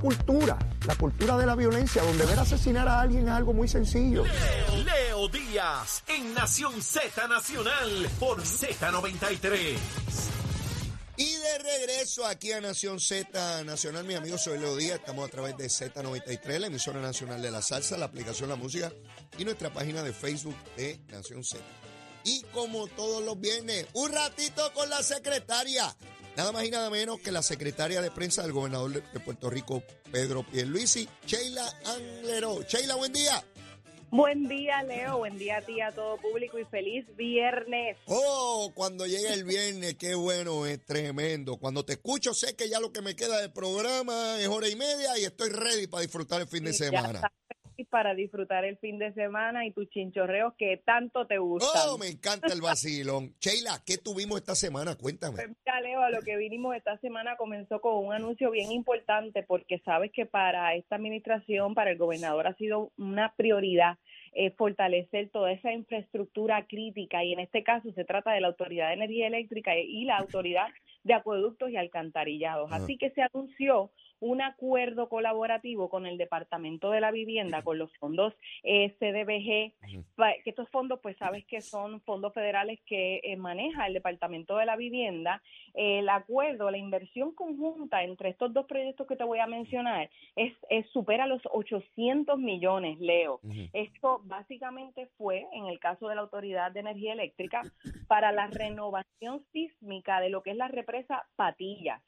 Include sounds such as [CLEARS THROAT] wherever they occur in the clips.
cultura, la cultura de la violencia, donde ver asesinar a alguien es algo muy sencillo. Leo, Leo Díaz en Nación Z Nacional por Z93. Y de regreso aquí a Nación Z Nacional, mis amigos, soy Leo Díaz, estamos a través de Z93, la emisora nacional de la salsa, la aplicación La Música y nuestra página de Facebook de Nación Z. Y como todos los viernes, un ratito con la secretaria. Nada más y nada menos que la secretaria de prensa del gobernador de Puerto Rico, Pedro Pierluisi, Sheila Anglero. Sheila, buen día. Buen día, Leo. Buen día a ti, a todo público y feliz viernes. Oh, cuando llegue el viernes, qué bueno, es tremendo. Cuando te escucho, sé que ya lo que me queda del programa es hora y media y estoy ready para disfrutar el fin de semana. Para disfrutar el fin de semana y tus chinchorreos que tanto te gustan. Oh, me encanta el vacilón. [LAUGHS] Sheila, ¿qué tuvimos esta semana? Cuéntame. Pues mira, Leo, lo que vinimos esta semana comenzó con un anuncio bien importante porque sabes que para esta administración, para el gobernador ha sido una prioridad eh, fortalecer toda esa infraestructura crítica y en este caso se trata de la Autoridad de Energía Eléctrica y la Autoridad de Acueductos y Alcantarillados. Así que se anunció un acuerdo colaborativo con el Departamento de la Vivienda, con los fondos eh, CDBG, que estos fondos, pues sabes que son fondos federales que eh, maneja el Departamento de la Vivienda. El acuerdo, la inversión conjunta entre estos dos proyectos que te voy a mencionar es, es supera los 800 millones, Leo. Ujú. Esto básicamente fue, en el caso de la Autoridad de Energía Eléctrica, para la renovación sísmica de lo que es la represa Patillas.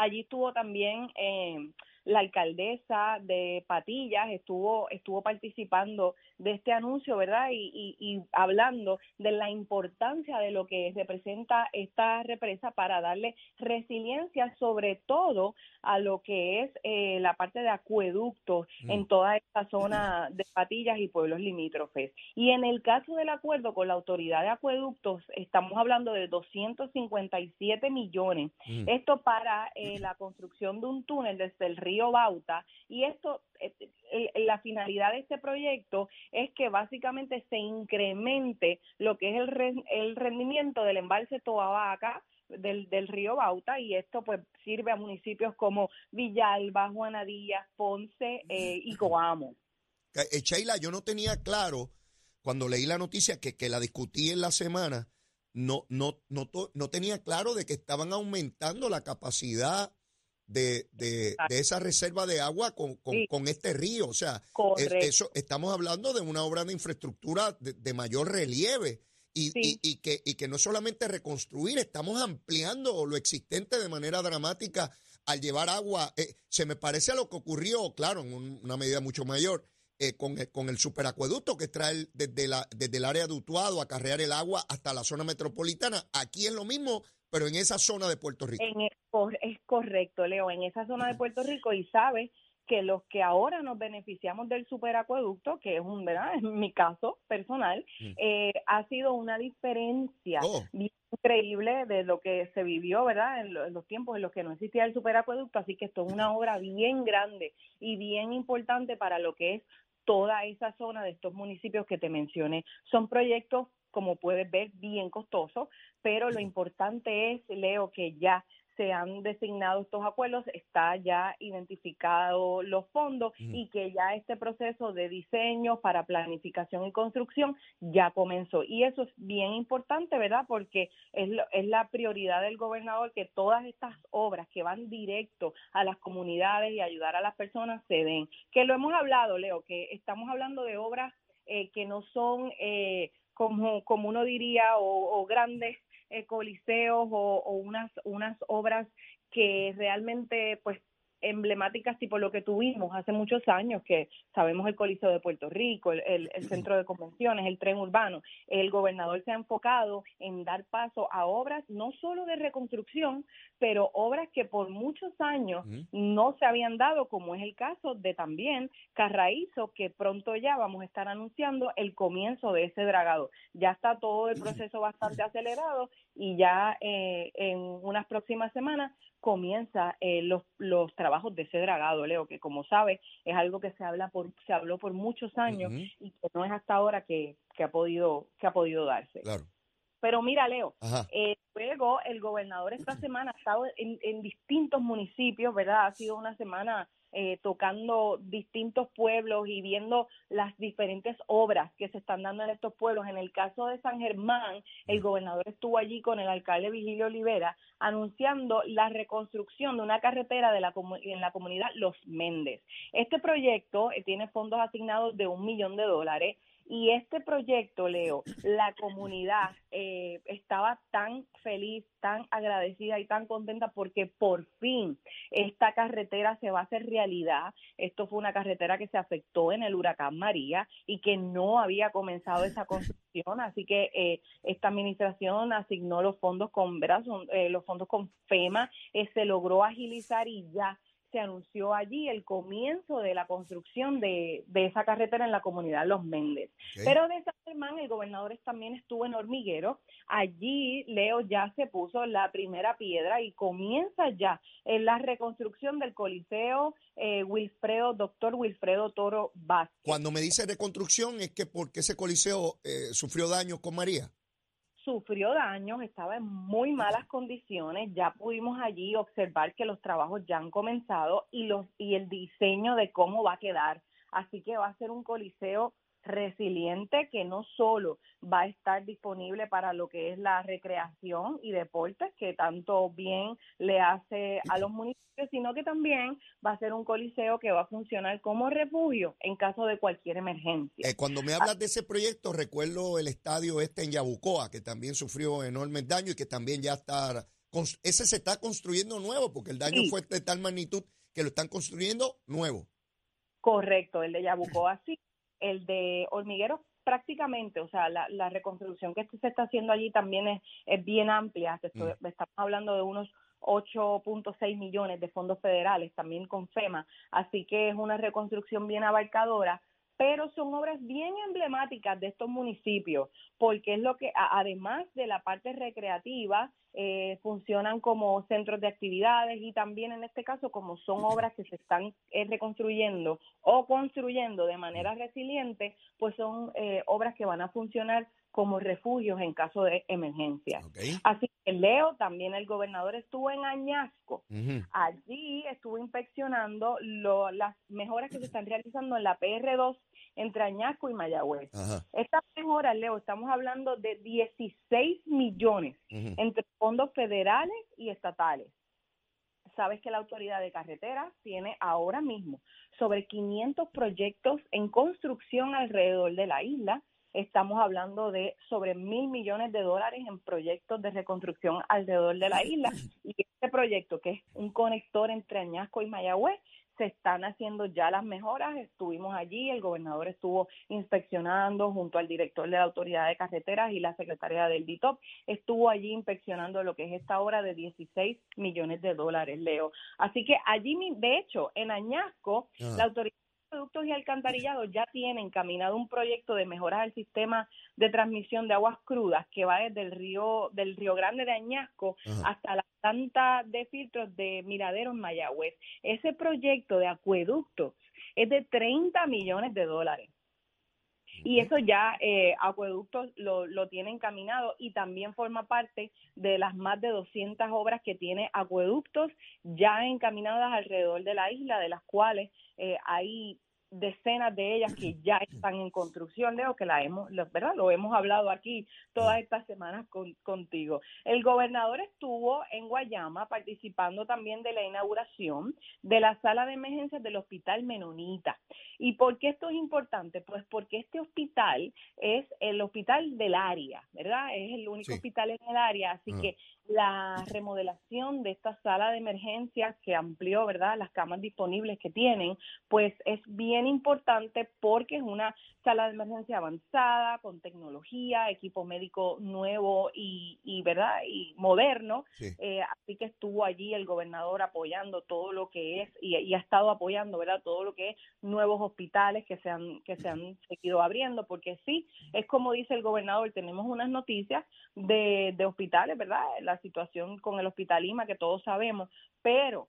Allí estuvo también eh, la alcaldesa de Patillas, estuvo, estuvo participando de este anuncio, ¿verdad? Y, y- y hablando de la importancia de lo que representa esta represa para darle resiliencia, sobre todo a lo que es eh, la parte de acueductos Mm. en toda esta zona de Patillas y pueblos limítrofes. Y en el caso del acuerdo con la autoridad de acueductos, estamos hablando de 257 millones Ujú. esto para eh, la construcción de un túnel desde el río Bauta y esto, eh, el- la finalidad de este proyecto es que básicamente se incremente lo que es el, ren- el rendimiento del embalse Toabaca del, del río Bauta y esto pues sirve a municipios como Villalba, Juanadías, Ponce eh, y Coamo. Eh, Sheila, yo no tenía claro cuando leí la noticia que, que la discutí en la semana, no, no, no, no tenía claro de que estaban aumentando la capacidad de, de, de esa reserva de agua con, con, Sí. con este río. O sea, es- Correcto. eso, estamos hablando de una obra de infraestructura de, de mayor relieve. Y, Sí. y- y que, y que no solamente reconstruir, estamos ampliando lo existente de manera dramática al llevar agua. Eh, se me parece a lo que ocurrió, claro, en un- una medida mucho mayor, eh, con, el, con el superacueducto que trae desde, la, desde el área de Utuado a carrear el agua hasta la zona metropolitana. Aquí es lo mismo, pero en esa zona de Puerto Rico. En cor- es correcto, Leo, en esa zona de Puerto Rico y sabes que los que ahora nos beneficiamos del superacueducto, que es un, ¿verdad? En mi caso personal, Mm. eh, ha sido una diferencia Oh. bien increíble de lo que se vivió, ¿verdad? En, lo- en los tiempos en los que no existía el superacueducto, así que esto es una obra bien grande y bien importante para lo que es toda esa zona de estos municipios que te mencioné. Son proyectos, como puedes ver, bien costosos, pero lo importante es, Leo, que ya se han designado estos acuerdos, está ya identificado los fondos Ujú. y que ya este proceso de diseño para planificación y construcción ya comenzó. Y eso es bien importante, ¿verdad? Porque es, lo- es la prioridad del gobernador que todas estas obras que van directo a las comunidades y ayudar a las personas se den. Que lo hemos hablado, Leo, que estamos hablando de obras eh, que no son eh, como, como uno diría, o, o grandes eh, coliseos o, o unas, unas obras que realmente pues emblemáticas tipo lo que tuvimos hace muchos años, que sabemos el Coliseo de Puerto Rico, el, el- el centro de convenciones, el tren urbano. El gobernador se ha enfocado en dar paso a obras no solo de reconstrucción, pero obras que por muchos años no se habían dado, como es el caso de también Carraízo, que pronto ya vamos a estar anunciando el comienzo de ese dragado. Ya está todo el proceso bastante acelerado y ya eh, en unas próximas semanas comienza eh, los, los trabajos de ese dragado, Leo, que como sabes es algo que se habla por se habló por muchos años y que no es hasta ahora que, que ha podido que ha podido darse. Claro. Pero mira, Leo, eh, luego el gobernador esta semana ha estado en, en distintos municipios, ¿verdad? Ha sido una semana eh, tocando distintos pueblos y viendo las diferentes obras que se están dando en estos pueblos. En el caso de San Germán, el gobernador estuvo allí con el alcalde Vigilio Olivera anunciando la reconstrucción de una carretera de la, en la comunidad Los Méndez. Este proyecto eh, tiene fondos asignados de un millón de dólares y este proyecto, Leo, la comunidad eh, estaba tan feliz, tan agradecida y tan contenta porque por fin esta carretera se va a hacer realidad. Esto fue una carretera que se afectó en el huracán María y que no había comenzado esa construcción, así que eh, esta administración asignó los fondos con, ¿verdad? Son, eh, los fondos con FEMA, eh, se logró agilizar y ya se anunció allí el comienzo de la construcción de, de esa carretera en la comunidad Los Méndez. Pero de San Germán, el gobernador también estuvo en Hormiguero. Allí, Leo, ya se puso la primera piedra y comienza ya en la reconstrucción del Coliseo eh, Wilfredo, doctor Wilfredo Toro Vázquez. Cuando me dice reconstrucción es que porque ese coliseo eh, sufrió daño con María. Sufrió daños, estaba en muy malas condiciones. Ya pudimos allí observar que los trabajos ya han comenzado y los y el diseño de cómo va a quedar. Así que va a ser un coliseo resiliente que no solo va a estar disponible para lo que es la recreación y deportes que tanto bien le hace a los municipios, sino que también va a ser un coliseo que va a funcionar como refugio en caso de cualquier emergencia. Eh, cuando me hablas de ese proyecto, recuerdo el estadio este en Yabucoa, que también sufrió enormes daños y que también ya está... Ese se está construyendo nuevo, porque el daño Sí. fue de tal magnitud que lo están construyendo nuevo. Correcto, el de Yabucoa sí, el de Hormigueros prácticamente, o sea, la, la reconstrucción que se está haciendo allí también es, es bien amplia, estoy- estamos hablando de unos 8.6 millones de fondos federales, también con FEMA, así que es una reconstrucción bien abarcadora, pero son obras bien emblemáticas de estos municipios, porque es lo que, además de la parte recreativa, eh, funcionan como centros de actividades y también en este caso como son obras que se están eh, reconstruyendo o construyendo de manera resiliente, pues son eh, obras que van a funcionar como refugios en caso de emergencia. Así que Leo, también el gobernador estuvo en Añasco, allí estuvo inspeccionando lo- las mejoras que se están realizando en la PR2 entre Añasco y Mayagüez. Ajá. Estas mejoras, Leo, estamos hablando de 16 millones entre fondos federales y estatales. Sabes que la Autoridad de Carreteras tiene ahora mismo sobre 500 proyectos en construcción alrededor de la isla. Estamos hablando de sobre mil millones de dólares en proyectos de reconstrucción alrededor de la isla. [LAUGHS] Y este proyecto, que es un conector entre Añasco y Mayagüez, se están haciendo ya las mejoras. Estuvimos allí, el gobernador estuvo inspeccionando junto al director de la Autoridad de Carreteras y la secretaria del DITOP estuvo allí inspeccionando lo que es esta obra de 16 millones de dólares, Leo. Así que allí, de hecho, en Añasco, la Autoridad de Productos y Alcantarillados ya tiene encaminado un proyecto de mejoras al sistema de transmisión de aguas crudas que va desde el río del Río Grande de Añasco Ajá. hasta la planta de filtros de Miradero en Mayagüez. Ese proyecto de acueductos es de 30 millones de dólares. Y eso ya eh, Acueductos lo, lo tiene encaminado y también forma parte de las más de 200 obras que tiene Acueductos ya encaminadas alrededor de la isla, de las cuales eh, hay decenas de ellas que [CLEARS THROAT] ya están en construcción, Leo, que la hemos, lo- ¿verdad? Lo hemos hablado aquí todas estas semanas con- contigo. El gobernador estuvo en Guayama participando también de la inauguración de la sala de emergencias del Hospital Menonita. ¿Y por qué esto es importante? Pues porque este hospital es el hospital del área, ¿verdad? Es el único Sí. hospital en el área, así Ah. que la remodelación de esta sala de emergencias que amplió, ¿verdad? Las camas disponibles que tienen, pues es bien importante porque es una sala de emergencia avanzada, con tecnología, equipo médico nuevo y, y ¿verdad? Y moderno. Sí. Eh, así que estuvo allí el gobernador apoyando todo lo que es y, y ha estado apoyando, ¿verdad? Todo lo que es nuevos hospitales que se han que se han seguido abriendo, porque sí, es como dice el gobernador, tenemos unas noticias de, de hospitales, ¿verdad? La situación con el hospital Lima que todos sabemos, pero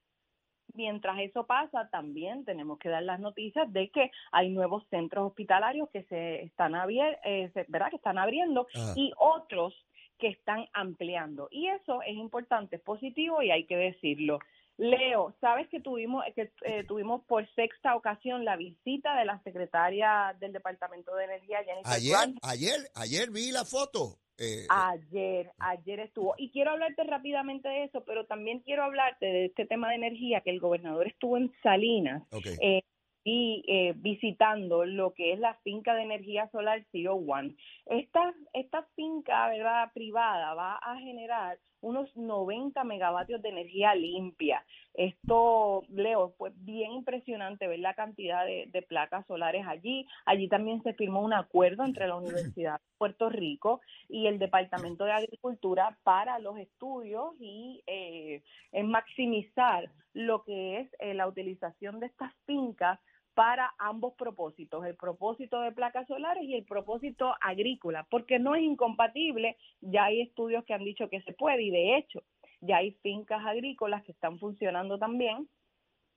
mientras eso pasa, también tenemos que dar las noticias de que hay nuevos centros hospitalarios que se están abier- eh, se- ¿verdad? que están abriendo Ajá. y otros que están ampliando. Y eso es importante, es positivo y hay que decirlo. Leo, sabes que tuvimos que eh, tuvimos por sexta ocasión la visita de la secretaria del Departamento de Energía, Jennifer Ayer, ayer, ayer vi la foto. Eh, ayer, ayer estuvo. Y quiero hablarte rápidamente de eso, pero también quiero hablarte de este tema de energía, que el gobernador estuvo en Salinas eh, y eh, visitando lo que es la finca de energía solar Zero One. Esta, esta finca ¿verdad? privada va a generar unos 90 megavatios de energía limpia. Esto, Leo, fue bien impresionante ver la cantidad de, placas solares allí. Allí también se firmó un acuerdo entre la Universidad de Puerto Rico y el Departamento de Agricultura para los estudios y eh, maximizar lo que es eh, la utilización de estas fincas para ambos propósitos, el propósito de placas solares y el propósito agrícola, porque no es incompatible, ya hay estudios que han dicho que se puede y de hecho ya hay fincas agrícolas que están funcionando también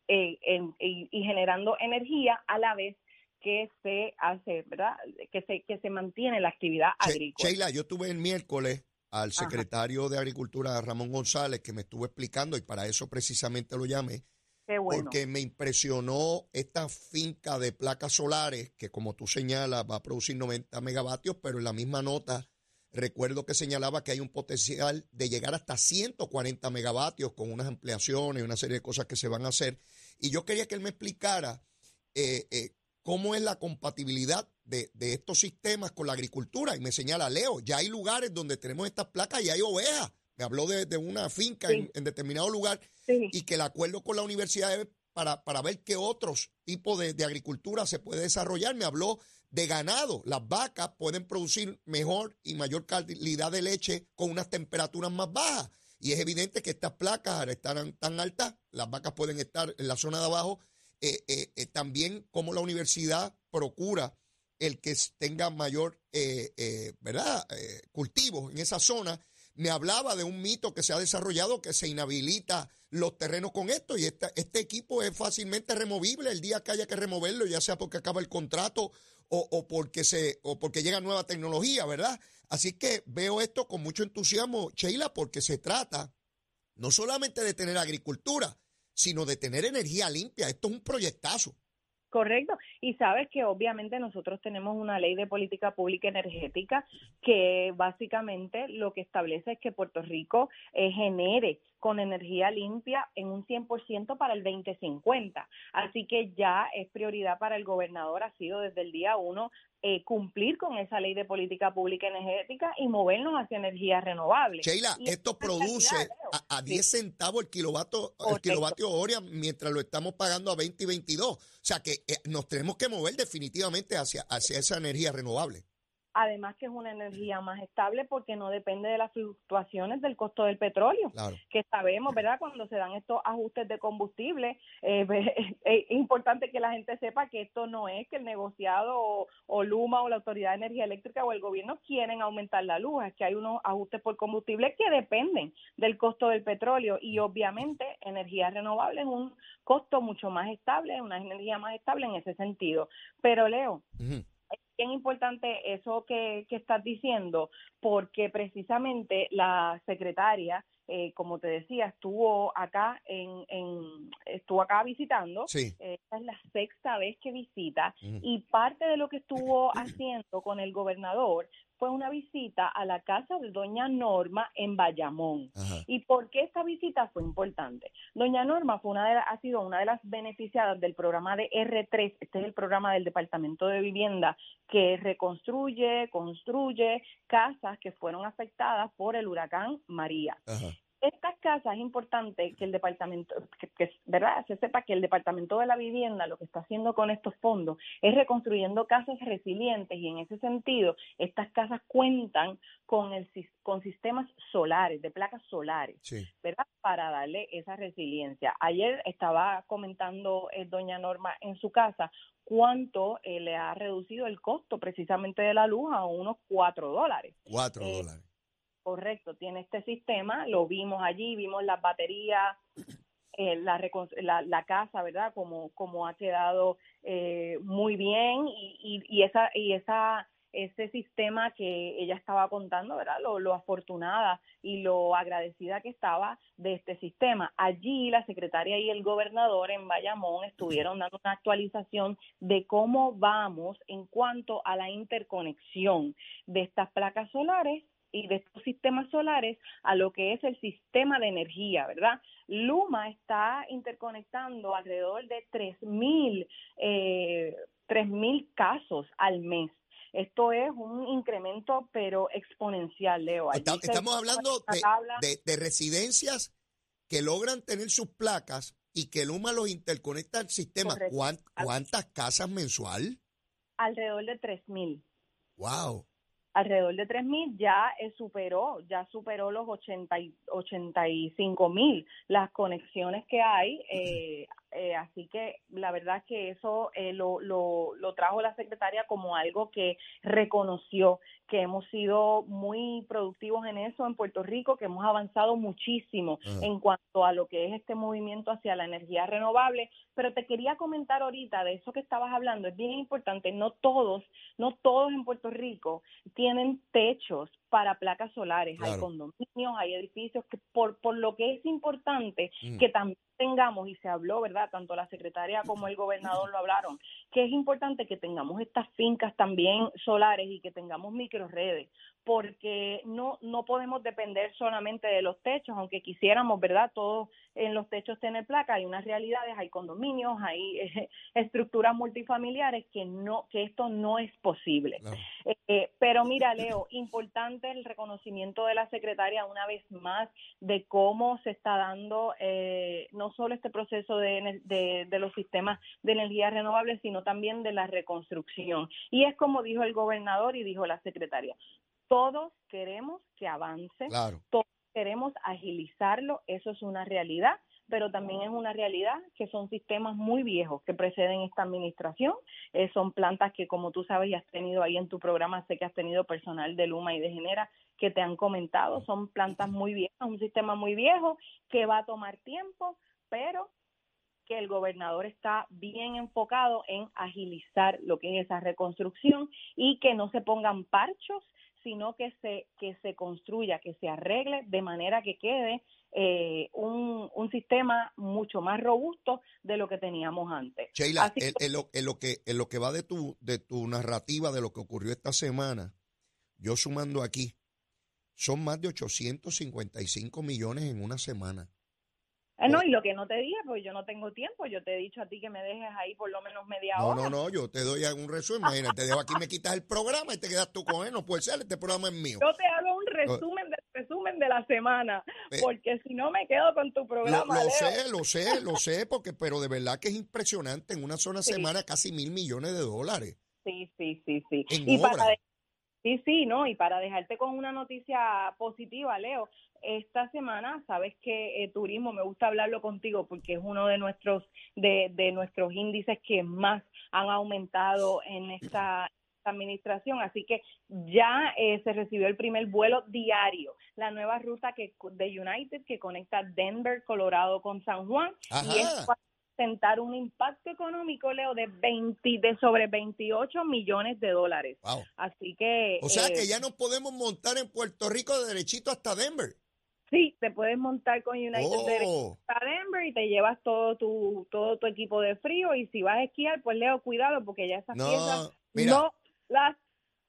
eh, y, generando energía a la vez que se hace, ¿verdad? Que se, que se mantiene la actividad agrícola. Sheila, yo tuve el miércoles al secretario de Agricultura, Ramón González, que me estuvo explicando y para eso precisamente lo llamé, porque me impresionó esta finca de placas solares que, como tú señalas, va a producir 90 megavatios, pero en la misma nota recuerdo que señalaba que hay un potencial de llegar hasta 140 megavatios con unas ampliaciones y una serie de cosas que se van a hacer. Y yo quería que él me explicara eh, eh, cómo es la compatibilidad de, estos sistemas con la agricultura. Y me señala, Leo, ya hay lugares donde tenemos estas placas y hay ovejas. Me habló de, una finca en, determinado lugar y que el acuerdo con la universidad es para, para ver qué otros tipos de, agricultura se puede desarrollar. Me habló de ganado. Las vacas pueden producir mejor y mayor calidad de leche con unas temperaturas más bajas. Y es evidente que estas placas, al estar tan altas, las vacas pueden estar en la zona de abajo. Eh, eh, eh, también como la universidad procura el que tenga mayor ¿verdad? cultivos en esa zona me hablaba de un mito que se ha desarrollado que se inhabilita los terrenos con esto y este equipo es fácilmente removible el día que haya que removerlo, ya sea porque acaba el contrato o, porque se o porque llega nueva tecnología, ¿verdad? Así que veo esto con mucho entusiasmo, Sheila, porque se trata no solamente de tener agricultura, sino de tener energía limpia. Esto es un proyectazo. Correcto. Y sabes que obviamente nosotros tenemos una ley de política pública energética que básicamente lo que establece es que Puerto Rico eh, genere con energía limpia en un 100% para el 2050. Así que ya es prioridad para el gobernador, ha sido desde el día uno eh, cumplir con esa ley de política pública energética y movernos hacia energías renovables. Sheila, esto produce a, 10 centavos el kilovatio, el kilovatio hora mientras lo estamos pagando a 20 y 22. O sea que eh, nos tenemos que mover definitivamente hacia, hacia esa energía renovable además que es una energía más estable porque no depende de las fluctuaciones del costo del petróleo, que sabemos, ¿verdad? Cuando se dan estos ajustes de combustible, eh, [LAUGHS] es importante que la gente sepa que esto no es que el negociado o, Luma o la Autoridad de Energía Eléctrica o el gobierno quieren aumentar la luz, es que hay unos ajustes por combustible que dependen del costo del petróleo y obviamente energía renovable es un costo mucho más estable, una energía más estable en ese sentido. Pero Leo, bien importante eso que, que estás diciendo, porque precisamente la secretaria, eh, como te decía, estuvo acá en, en estuvo acá visitando. Sí. Eh, esta es la sexta vez que visita y parte de lo que estuvo haciendo con el gobernador fue una visita a la casa de doña Norma en Bayamón. ¿Y por qué esta visita fue importante? Doña Norma fue una de ha sido una de las beneficiadas del programa de R3, este es el programa del Departamento de Vivienda que reconstruye, construye casas que fueron afectadas por el huracán María estas casas es importante que el departamento, que, verdad, se sepa que el departamento de la vivienda lo que está haciendo con estos fondos es reconstruyendo casas resilientes y en ese sentido estas casas cuentan con el con sistemas solares, de placas solares, ¿verdad? Para darle esa resiliencia. Ayer estaba comentando eh, doña Norma en su casa cuánto eh, le ha reducido el costo precisamente de la luz a unos cuatro dólares. Cuatro eh, dólares Correcto, tiene este sistema, lo vimos allí, vimos las baterías, eh, la, la, casa, ¿verdad? Como, como ha quedado eh, muy bien y, y, esa, y esa ese sistema que ella estaba contando, ¿verdad? Lo, lo afortunada y lo agradecida que estaba de este sistema. Allí la secretaria y el gobernador en Bayamón estuvieron dando una actualización de cómo vamos en cuanto a la interconexión de estas placas solares y de estos sistemas solares a lo que es el sistema de energía, ¿verdad? Luma está interconectando alrededor de 3.000 eh, mil casos al mes. Esto es un incremento, pero exponencial, Leo. estamos hablando de, residencias que logran tener sus placas y que Luma los interconecta al sistema. ¿Cuántas casas mensual? Alrededor de 3.000. ¡Wow! Alrededor de 3.000 ya superó, ya superó los 80, 85 mil las conexiones que hay. Eh, eh, así que la verdad es que eso eh, lo, lo, lo trajo la secretaria como algo que reconoció que hemos sido muy productivos en eso en Puerto Rico, que hemos avanzado muchísimo en cuanto a lo que es este movimiento hacia la energía renovable. Pero te quería comentar ahorita de eso que estabas hablando, es bien importante, no todos, no todos en Puerto Rico tienen techos para placas solares, hay condominios, hay edificios que por, por lo que es importante mm. que también tengamos, y se habló, ¿verdad? Tanto la secretaria como el gobernador lo hablaron, que es importante que tengamos estas fincas también solares y que tengamos microredes, porque no, no podemos depender solamente de los techos, aunque quisiéramos, ¿verdad? Todos en los techos tener placa, hay unas realidades, hay condominios, hay eh, [LAUGHS] estructuras multifamiliares que no, que esto no es posible. Eh, pero mira, Leo, importante el reconocimiento de la secretaria una vez más de cómo se está dando eh, no solo este proceso de, de, de los sistemas de energía renovable, sino también de la reconstrucción. Y es como dijo el gobernador y dijo la secretaria, todos queremos que avance, todos queremos agilizarlo, eso es una realidad, pero también es una realidad que son sistemas muy viejos que preceden esta administración, eh, son plantas que como tú sabes y has tenido ahí en tu programa, sé que has tenido personal de Luma y de Genera que te han comentado, son plantas muy viejas, un sistema muy viejo que va a tomar tiempo, pero que el gobernador está bien enfocado en agilizar lo que es esa reconstrucción y que no se pongan parchos sino que se, que se construya, que se arregle de manera que quede eh, un, un, sistema mucho más robusto de lo que teníamos antes. Sheila, en, lo, que, en lo que va de tu, de tu narrativa de lo que ocurrió esta semana, yo sumando aquí, son más de 855 millones en una semana. Eh, no, y lo que no te dije, pues yo no tengo tiempo. Yo te he dicho a ti que me dejes ahí por lo menos media hora. No, no, no, yo te doy un resumen. Imagínate, te dejo aquí, me quitas el programa y te quedas tú con él. No puede ser, este programa es mío. Yo te hago un resumen del resumen de la semana, eh, porque si no me quedo con tu programa. Lo, sé, lo sé, lo sé, porque, pero de verdad que es impresionante. En una sola semana, casi mil millones de dólares. Sí, sí, sí, sí. y para Sí, sí, no, y para dejarte con una noticia positiva, Leo, esta semana, sabes que eh, turismo, me gusta hablarlo contigo porque es uno de nuestros de, de nuestros índices que más han aumentado en esta administración, así que ya eh, se recibió el primer vuelo diario, la nueva ruta que de United que conecta Denver, Colorado con San Juan. Y es presentar un impacto económico, Leo, de 20 de sobre 28 millones de dólares. Así que O sea que eh, ya no podemos montar en Puerto Rico de derechito hasta Denver. Sí, te puedes montar con United oh. a Denver y te llevas todo tu todo tu equipo de frío y si vas a esquiar, pues Leo, cuidado porque ya esas piezas no las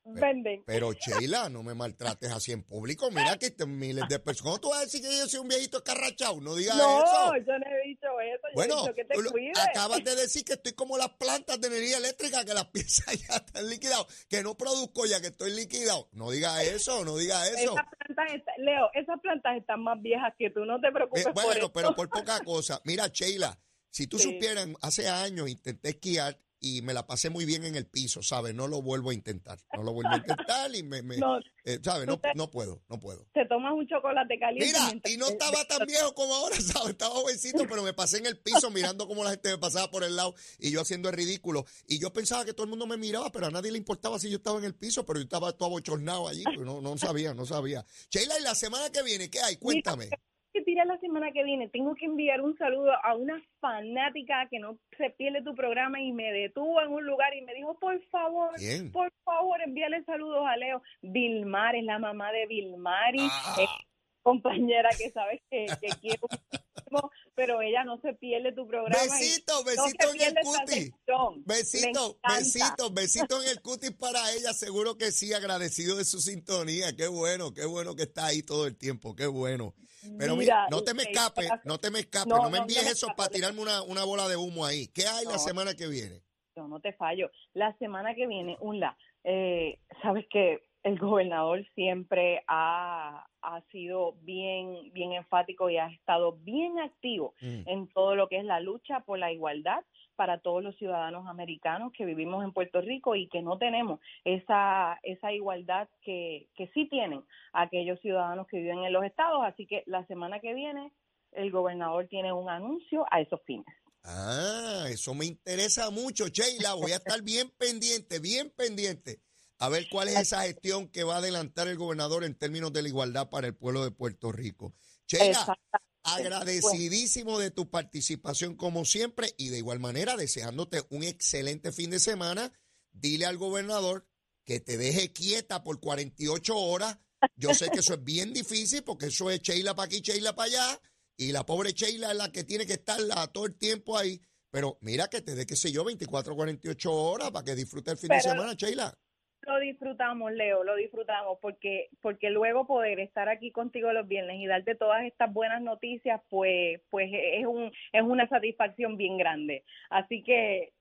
venden. Pero Sheila, no me maltrates así en público. Mira que miles de personas. ¿Cómo tú vas a decir que yo soy un viejito escarrachado? No digas eso. No, yo no he dicho eso. Yo bueno, he dicho que te acabas de [LAUGHS] decir que estoy como las plantas de energía eléctrica, que las [LAUGHS] piezas ya están liquidadas, que no produzco ya, que estoy liquidado. No digas eso, no digas eso. Esas plantas Leo, esas plantas están más viejas que tú, no te preocupes. Eh, bueno, pero por poca [LAUGHS] cosa. Mira, Sheila, si tú supieras, hace años intenté esquiar y me la pasé muy bien en el piso, ¿sabes? No lo vuelvo a intentar, no lo vuelvo a intentar y me, [LAUGHS] no, eh, ¿sabes? No, no, puedo, no puedo. Te tomas un chocolate caliente. Mira, y no estaba tan viejo como ahora, [LAUGHS] ¿sabes? Estaba jovencito, pero me pasé en el piso mirando cómo la gente me pasaba por el lado y yo haciendo el ridículo. Y yo pensaba que todo el mundo me miraba, pero a nadie le importaba si yo estaba en el piso, pero yo estaba todo abochornado allí, pues no, no sabía, no sabía. Sheila, ¿y la semana que viene qué hay? Cuéntame. Que tirar la semana que viene? Tengo que enviar un saludo a una fanática que no se pierde tu programa y me detuvo en un lugar y me dijo, por favor, por favor, envíale saludos a Leo. Vilmar es la mamá de Vilmari, ah. compañera que sabes que, que quiero pero ella no se pierde tu programa. Besito, besito en el cutis. Besito, besito, besito en el cutis para ella. Seguro que sí, agradecido de su sintonía. Qué bueno, qué bueno que está ahí todo el tiempo. Qué bueno. Pero mira, no te me escapes, no te me escapes, no, me envíes eso para tirarme una, una, bola de humo ahí. ¿Qué hay la semana que viene? No, no te fallo. La semana que viene, un la, eh, sabes que el gobernador siempre ha, ha sido bien, bien enfático y ha estado bien activo mm. en todo lo que es la lucha por la igualdad para todos los ciudadanos americanos que vivimos en Puerto Rico y que no tenemos esa, esa igualdad que, que sí tienen aquellos ciudadanos que viven en los estados. Así que la semana que viene el gobernador tiene un anuncio a esos fines. Ah, eso me interesa mucho, Sheila. Voy a estar bien pendiente, bien pendiente a ver cuál es esa gestión que va a adelantar el gobernador en términos de la igualdad para el pueblo de Puerto Rico. Sheila, agradecidísimo de tu participación como siempre y de igual manera deseándote un excelente fin de semana. Dile al gobernador que te deje quieta por 48 horas. Yo sé que eso es bien difícil porque eso es Sheila para aquí, Sheila para allá. Y la pobre Sheila es la que tiene que estar todo el tiempo ahí. Pero mira que te dé, qué sé yo, 24, 48 horas para que disfrute el fin de semana, Sheila lo disfrutamos, Leo, lo disfrutamos, porque, porque luego poder estar aquí contigo los viernes y darte todas estas buenas noticias, pues, pues es un, es una satisfacción bien grande. Así que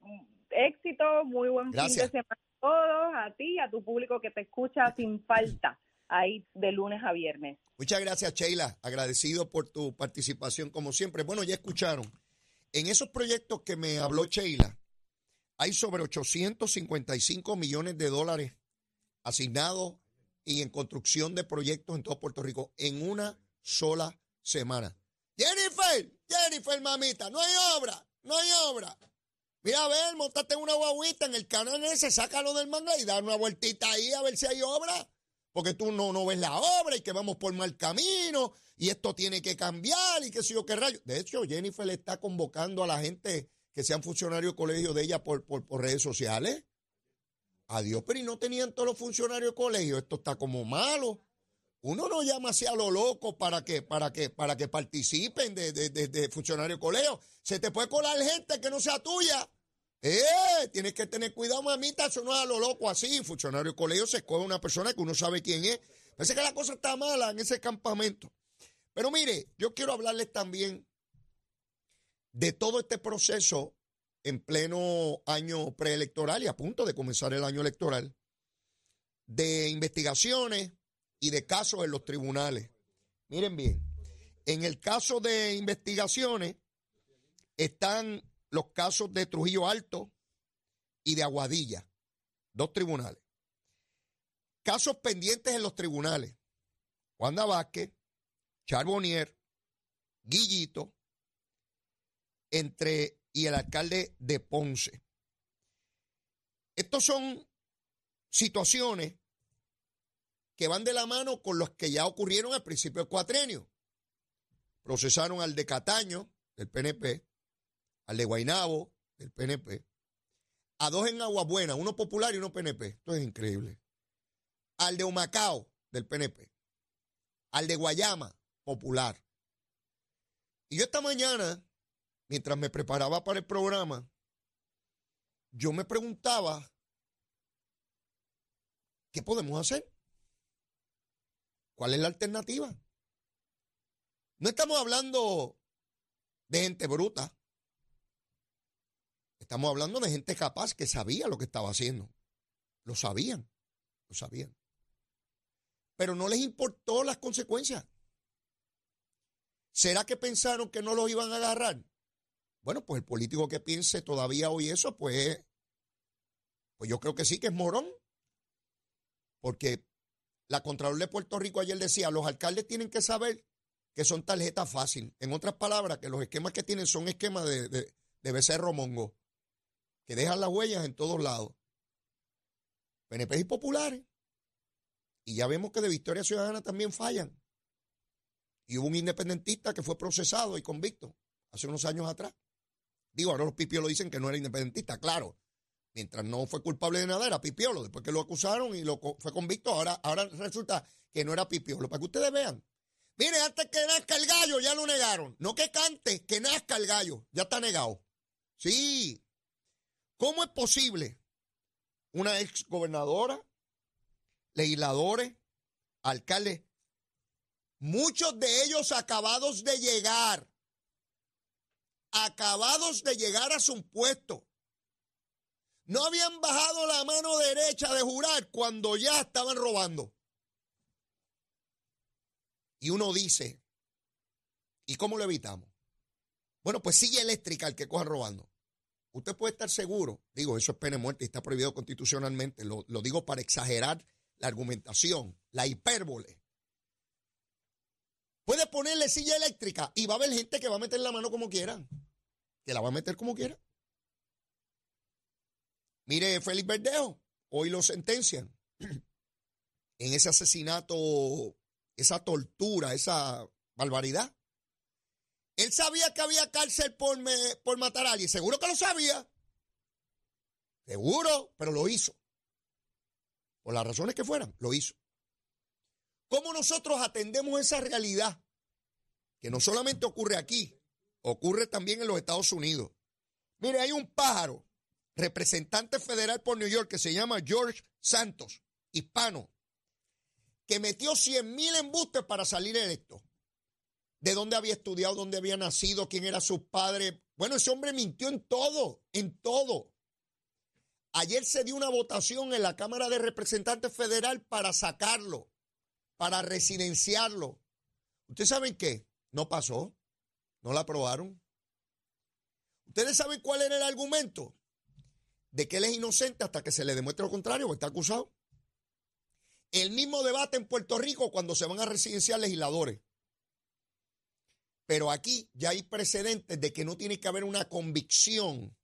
éxito, muy buen fin de semana a todos, a ti, a tu público que te escucha sin falta ahí de lunes a viernes. Muchas gracias, Sheila. Agradecido por tu participación como siempre. Bueno, ya escucharon. En esos proyectos que me habló Sheila, hay sobre 855 millones de dólares asignados y en construcción de proyectos en todo Puerto Rico en una sola semana. Jennifer, Jennifer, mamita, no hay obra, no hay obra. Mira, a ver, montate una guaguita en el canal ese, sácalo del manga y da una vueltita ahí a ver si hay obra. Porque tú no, no ves la obra y que vamos por mal camino y esto tiene que cambiar y qué sé yo qué rayo. De hecho, Jennifer le está convocando a la gente que sean funcionarios de colegio de ella por, por, redes sociales. Adiós, pero y no tenían todos los funcionarios de colegio. Esto está como malo. Uno no llama así a lo loco para que, para que, para que participen de, de, de, funcionarios de colegio. Se te puede colar gente que no sea tuya. Eh, tienes que tener cuidado, mamita. Eso no es a lo loco así. Funcionario de colegio se escoge una persona que uno sabe quién es. Parece que la cosa está mala en ese campamento. Pero mire, yo quiero hablarles también de todo este proceso en pleno año preelectoral y a punto de comenzar el año electoral, de investigaciones y de casos en los tribunales. Miren bien, en el caso de investigaciones están los casos de Trujillo Alto y de Aguadilla, dos tribunales. Casos pendientes en los tribunales. Wanda Vázquez, Charbonnier, Guillito, entre y el alcalde de Ponce. Estos son situaciones que van de la mano con los que ya ocurrieron al principio del cuatrenio. Procesaron al de Cataño, del PNP, al de Guainabo, del PNP, a dos en Aguabuena, uno popular y uno PNP. Esto es increíble. Al de Humacao, del PNP. Al de Guayama, popular. Y yo esta mañana mientras me preparaba para el programa, yo me preguntaba, ¿qué podemos hacer? ¿Cuál es la alternativa? No estamos hablando de gente bruta. Estamos hablando de gente capaz que sabía lo que estaba haciendo. Lo sabían, lo sabían. Pero no les importó las consecuencias. ¿Será que pensaron que no los iban a agarrar? Bueno, pues el político que piense todavía hoy eso, pues, pues yo creo que sí que es morón. Porque la Contralor de Puerto Rico ayer decía, los alcaldes tienen que saber que son tarjetas fácil. En otras palabras, que los esquemas que tienen son esquemas de, de, de becerro mongo, que dejan las huellas en todos lados. PNP y populares. Y ya vemos que de Victoria Ciudadana también fallan. Y hubo un independentista que fue procesado y convicto hace unos años atrás. Digo, ahora los pipiolos dicen que no era independentista, claro. Mientras no fue culpable de nada, era pipiolo. Después que lo acusaron y lo fue convicto, ahora, ahora resulta que no era pipiolo. Para que ustedes vean. Mire, antes que nazca el gallo, ya lo negaron. No que cante, que nazca el gallo. Ya está negado. Sí. ¿Cómo es posible una ex gobernadora, legisladores, alcaldes, muchos de ellos acabados de llegar, acabados de llegar a su puesto, no habían bajado la mano derecha de jurar cuando ya estaban robando. Y uno dice, ¿y cómo lo evitamos? Bueno, pues sigue eléctrica el que coja robando. Usted puede estar seguro, digo, eso es pena de muerte y está prohibido constitucionalmente, lo, lo digo para exagerar la argumentación, la hipérbole. Puede ponerle silla eléctrica y va a haber gente que va a meter la mano como quiera, que la va a meter como quiera. Mire, Félix Verdejo, hoy lo sentencian [CLEARS THROAT] en ese asesinato, esa tortura, esa barbaridad. Él sabía que había cárcel por, por matar a alguien, seguro que lo sabía. Seguro, pero lo hizo. Por las razones que fueran, lo hizo. ¿Cómo nosotros atendemos esa realidad? Que no solamente ocurre aquí, ocurre también en los Estados Unidos. Mire, hay un pájaro representante federal por New York que se llama George Santos, hispano, que metió 100 mil embustes para salir electo. De dónde había estudiado, dónde había nacido, quién era su padre. Bueno, ese hombre mintió en todo, en todo. Ayer se dio una votación en la Cámara de Representantes Federal para sacarlo, para residenciarlo. ¿Ustedes saben qué? No pasó, no la aprobaron. ¿Ustedes saben cuál era el argumento? de que él es inocente hasta que se le demuestre lo contrario, o está acusado. El mismo debate en Puerto Rico cuando se van a residenciar legisladores. Pero aquí ya hay precedentes de que no tiene que haber una convicción,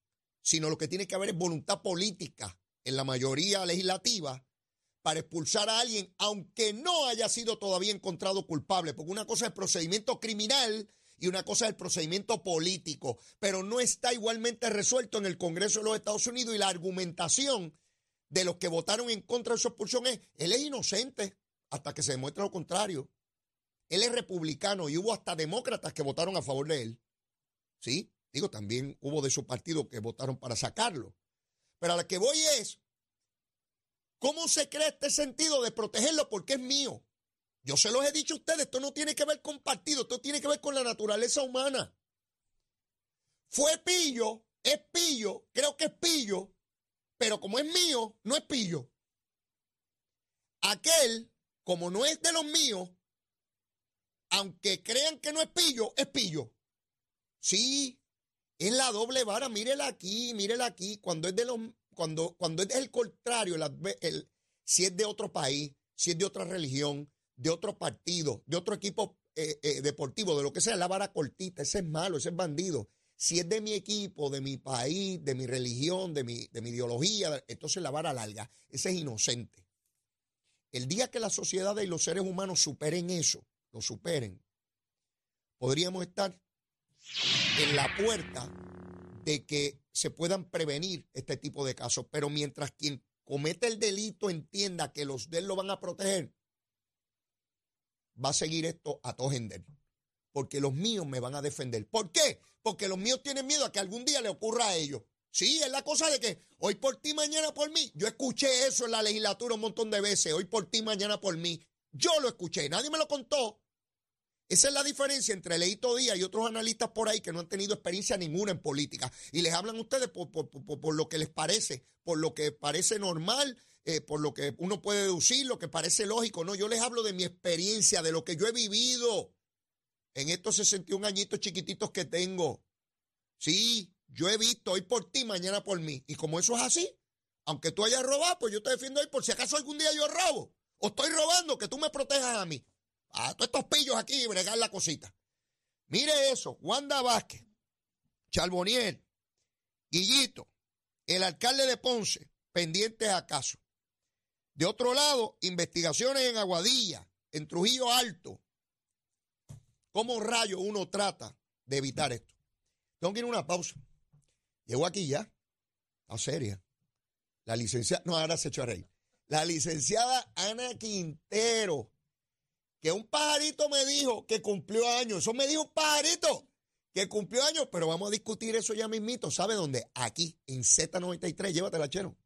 sino lo que tiene que haber es voluntad política en la mayoría legislativa para expulsar a alguien, aunque no haya sido todavía encontrado culpable, porque una cosa es procedimiento criminal y una cosa es el procedimiento político, pero no está igualmente resuelto en el Congreso de los Estados Unidos y la argumentación de los que votaron en contra de su expulsión es, él es inocente hasta que se demuestre lo contrario. Él es republicano y hubo hasta demócratas que votaron a favor de él. ¿Sí? Digo, también hubo de su partido que votaron para sacarlo. Pero a lo que voy es, ¿cómo se crea este sentido de protegerlo porque es mío? Yo se los he dicho a ustedes, esto no tiene que ver con partido, esto tiene que ver con la naturaleza humana. Fue pillo, es pillo, creo que es pillo, pero como es mío, no es pillo. Aquel, como no es de los míos, aunque crean que no es pillo, es pillo. Sí, es la doble vara, mírela aquí, mírela aquí. Cuando es de los, cuando, cuando es el contrario, el, si es de otro país, si es de otra religión, de otro partido, de otro equipo eh, eh, deportivo, de lo que sea, la vara cortita, ese es malo, ese es bandido. Si es de mi equipo, de mi país, de mi religión, de mi, de mi ideología, entonces la vara larga, ese es inocente. El día que la sociedad y los seres humanos superen eso, lo superen, podríamos estar en la puerta de que se puedan prevenir este tipo de casos. Pero mientras quien comete el delito entienda que los de él lo van a proteger, va a seguir esto a todo gender. Porque los míos me van a defender. ¿Por qué? Porque los míos tienen miedo a que algún día le ocurra a ellos. Sí, es la cosa de que hoy por ti, mañana por mí. Yo escuché eso en la legislatura un montón de veces. Hoy por ti, mañana por mí. Yo lo escuché, nadie me lo contó. Esa es la diferencia entre Leito Díaz y otros analistas por ahí que no han tenido experiencia ninguna en política. Y les hablan ustedes por, por lo que les parece, por lo que parece normal eh, por lo que uno puede deducir, lo que parece lógico. No, yo les hablo de mi experiencia, de lo que yo he vivido en estos 61 añitos chiquititos que tengo. Sí, yo he visto hoy por ti, mañana por mí. Y como eso es así, aunque tú hayas robado, pues yo te defiendo hoy por si acaso algún día yo robo o estoy robando, que tú me protejas a mí. A todos estos pillos aquí y bregar la cosita. Mire eso, Wanda Vázquez, Charbonier, Guillito, el alcalde de Ponce, pendientes a caso. De otro lado, investigaciones en Aguadilla, en Trujillo Alto, ¿Cómo rayo uno trata de evitar esto? Tengo que ir a una pausa. Llego aquí ya, a seria. La licenciada, no, ahora se echó a reír. La licenciada Ana Quintero, que un pajarito me dijo que cumplió años. Eso me dijo un pajarito que cumplió años, pero vamos a discutir eso ya mismito. ¿Sabe dónde? Aquí, en Z93. Llévatela, chero.